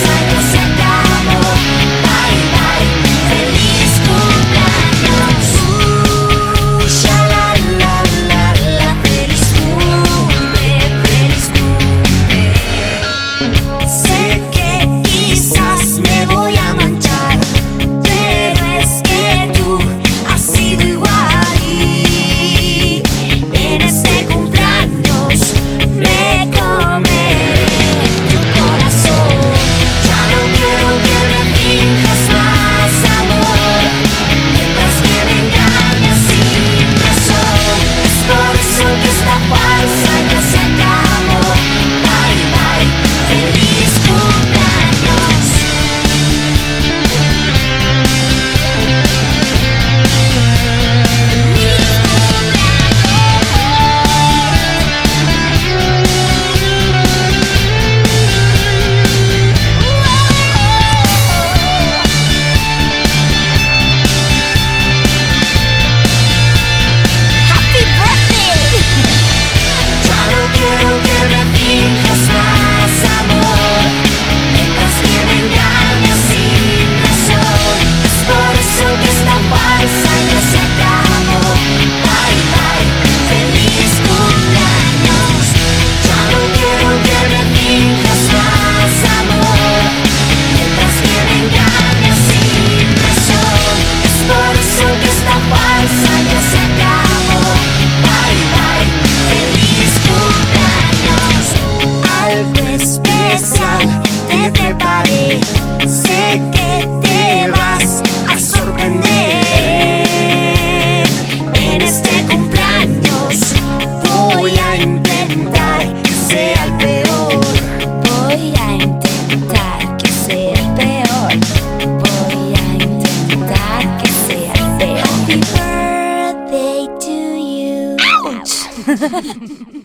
最 Está quase... Aguas, años se acabó. Bye, feliz cumpleaños. al especial de te pare. Sé que te vas a sorprender. En este cumpleaños voy a intentar ser el peor. Voy a intentar. Ouch!